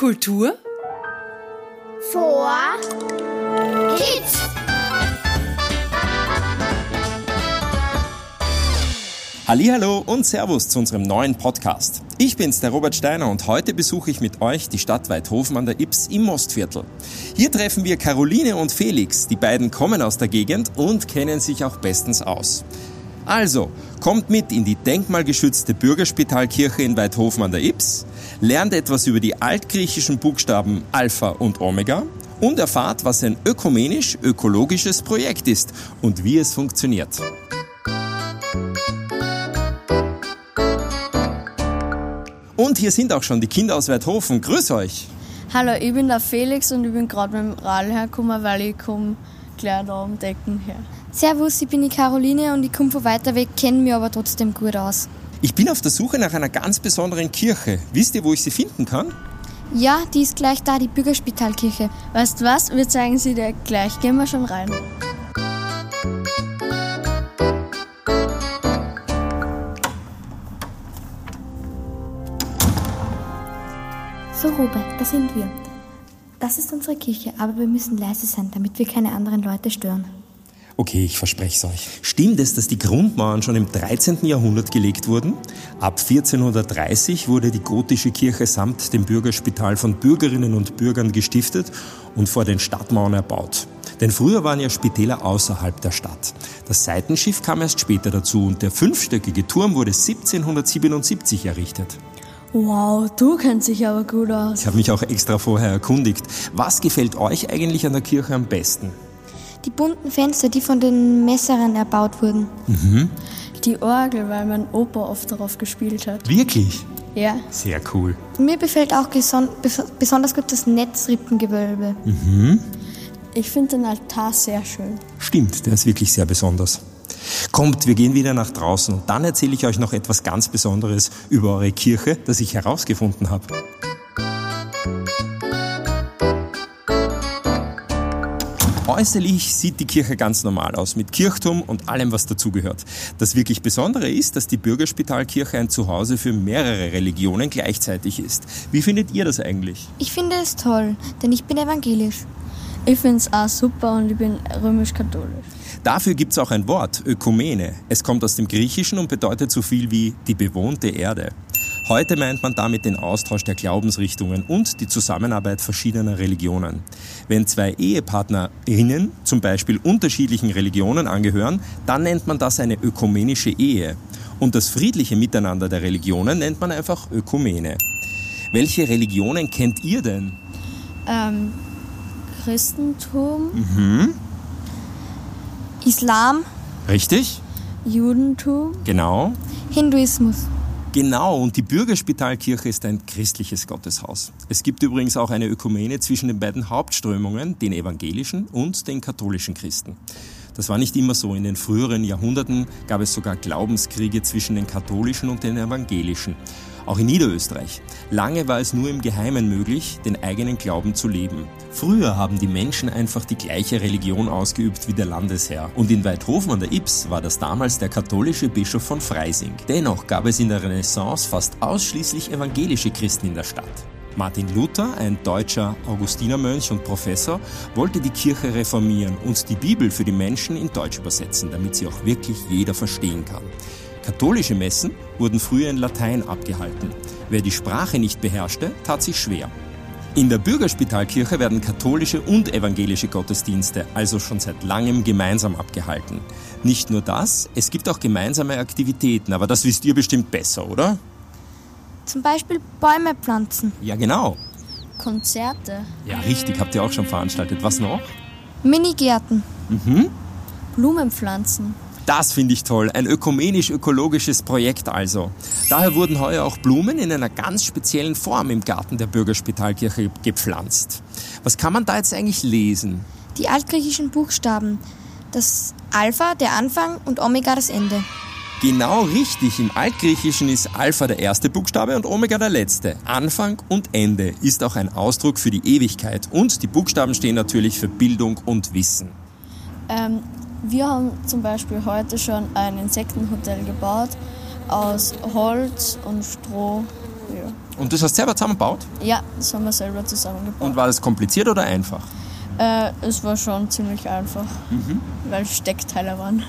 Kultur vor Kids. Hallo und Servus zu unserem neuen Podcast. Ich bin's, der Robert Steiner und heute besuche ich mit euch die Stadt Weidhofen an der Ips im Mostviertel. Hier treffen wir Caroline und Felix. Die beiden kommen aus der Gegend und kennen sich auch bestens aus. Also, kommt mit in die denkmalgeschützte Bürgerspitalkirche in Weidhofen an der Ips, lernt etwas über die altgriechischen Buchstaben Alpha und Omega und erfahrt, was ein ökumenisch-ökologisches Projekt ist und wie es funktioniert. Und hier sind auch schon die Kinder aus Weidhofen. Grüß euch! Hallo, ich bin der Felix und ich bin gerade mit dem Rad hergekommen, weil ich komme gleich da um Decken her. Servus, ich bin die Caroline und ich komme von weiter weg, kenne mich aber trotzdem gut aus. Ich bin auf der Suche nach einer ganz besonderen Kirche. Wisst ihr, wo ich sie finden kann? Ja, die ist gleich da, die Bürgerspitalkirche. Weißt du was? Wir zeigen sie dir gleich. Gehen wir schon rein. So, Robert, da sind wir. Das ist unsere Kirche, aber wir müssen leise sein, damit wir keine anderen Leute stören. Okay, ich verspreche es euch. Stimmt es, dass die Grundmauern schon im 13. Jahrhundert gelegt wurden? Ab 1430 wurde die gotische Kirche samt dem Bürgerspital von Bürgerinnen und Bürgern gestiftet und vor den Stadtmauern erbaut. Denn früher waren ja Spitäler außerhalb der Stadt. Das Seitenschiff kam erst später dazu und der fünfstöckige Turm wurde 1777 errichtet. Wow, du kennst dich aber gut aus. Ich habe mich auch extra vorher erkundigt. Was gefällt euch eigentlich an der Kirche am besten? Die bunten Fenster, die von den Messerern erbaut wurden. Mhm. Die Orgel, weil mein Opa oft darauf gespielt hat. Wirklich? Ja. Sehr cool. Mir gefällt auch besonders gut das Netzrippengewölbe. Mhm. Ich finde den Altar sehr schön. Stimmt, der ist wirklich sehr besonders. Kommt, wir gehen wieder nach draußen und dann erzähle ich euch noch etwas ganz Besonderes über eure Kirche, das ich herausgefunden habe. Äußerlich sieht die Kirche ganz normal aus, mit Kirchturm und allem, was dazugehört. Das wirklich Besondere ist, dass die Bürgerspitalkirche ein Zuhause für mehrere Religionen gleichzeitig ist. Wie findet ihr das eigentlich? Ich finde es toll, denn ich bin evangelisch. Ich finde es auch super und ich bin römisch-katholisch. Dafür gibt es auch ein Wort, Ökumene. Es kommt aus dem Griechischen und bedeutet so viel wie die bewohnte Erde. Heute meint man damit den Austausch der Glaubensrichtungen und die Zusammenarbeit verschiedener Religionen. Wenn zwei Ehepartnerinnen zum Beispiel unterschiedlichen Religionen angehören, dann nennt man das eine ökumenische Ehe. Und das friedliche Miteinander der Religionen nennt man einfach Ökumene. Welche Religionen kennt ihr denn? Ähm, Christentum, Mhm. Islam, Richtig? Judentum, Genau. Hinduismus. Genau, und die Bürgerspitalkirche ist ein christliches Gotteshaus. Es gibt übrigens auch eine Ökumene zwischen den beiden Hauptströmungen, den evangelischen und den katholischen Christen. Das war nicht immer so. In den früheren Jahrhunderten gab es sogar Glaubenskriege zwischen den katholischen und den evangelischen. Auch in Niederösterreich. Lange war es nur im Geheimen möglich, den eigenen Glauben zu leben. Früher haben die Menschen einfach die gleiche Religion ausgeübt wie der Landesherr. Und in Weidhofen an der Ips war das damals der katholische Bischof von Freising. Dennoch gab es in der Renaissance fast ausschließlich evangelische Christen in der Stadt. Martin Luther, ein deutscher Augustinermönch und Professor, wollte die Kirche reformieren und die Bibel für die Menschen in Deutsch übersetzen, damit sie auch wirklich jeder verstehen kann. Katholische Messen wurden früher in Latein abgehalten. Wer die Sprache nicht beherrschte, tat sich schwer. In der Bürgerspitalkirche werden katholische und evangelische Gottesdienste also schon seit langem gemeinsam abgehalten. Nicht nur das, es gibt auch gemeinsame Aktivitäten, aber das wisst ihr bestimmt besser, oder? Zum Beispiel Bäume pflanzen, Ja, genau. Konzerte, Ja, richtig, habt ihr auch schon veranstaltet. Was noch? Minigärten. Mhm. Blumenpflanzen. Das finde ich toll. Ein ökumenisch-ökologisches Projekt also. Daher wurden heuer auch Blumen in einer ganz speziellen Form im Garten der Bürgerspitalkirche gepflanzt. Was kann man da jetzt eigentlich lesen? Die altgriechischen Buchstaben. Das Alpha, der Anfang und Omega, das Ende. Genau richtig. Im Altgriechischen ist Alpha der erste Buchstabe und Omega der letzte. Anfang und Ende ist auch ein Ausdruck für die Ewigkeit. Und die Buchstaben stehen natürlich für Bildung und Wissen. Ähm, wir haben zum Beispiel heute schon ein Insektenhotel gebaut aus Holz und Stroh Ja. Und das hast du selber zusammengebaut? ja, das haben wir selber zusammengebaut. Und war das kompliziert oder einfach? Äh, es war schon ziemlich einfach, weil Steckteile waren.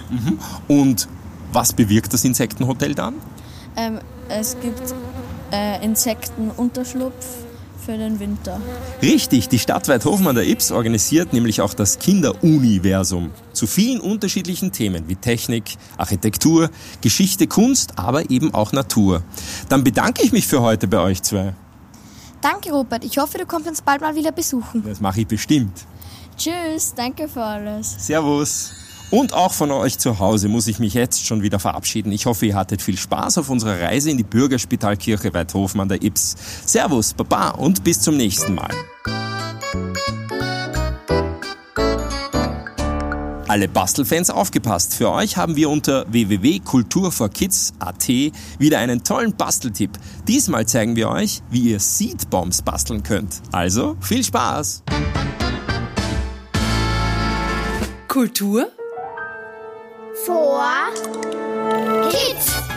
Und was bewirkt das Insektenhotel dann? Ähm, es gibt äh, Insektenunterschlupf für den Winter. Richtig, die Stadt Weidhofen an der Ips organisiert nämlich auch das Kinderuniversum zu vielen unterschiedlichen Themen wie Technik, Architektur, Geschichte, Kunst, aber eben auch Natur. Dann bedanke ich mich für heute bei euch zwei. Danke, Rupert. Ich hoffe, du kommst uns bald mal wieder besuchen. Das mache ich bestimmt. Tschüss, danke für alles. Servus. Und auch von euch zu Hause muss ich mich jetzt schon wieder verabschieden. Ich hoffe, ihr hattet viel Spaß auf unserer Reise in die Bürgerspitalkirche Weidhofen an der Ips. Servus, Baba und bis zum nächsten Mal. Alle Bastelfans aufgepasst. Für euch haben wir unter www.kulturforkids.at wieder einen tollen Basteltipp. Diesmal zeigen wir euch, wie ihr Seedbombs basteln könnt. Also, viel Spaß! Kultur vor Kids.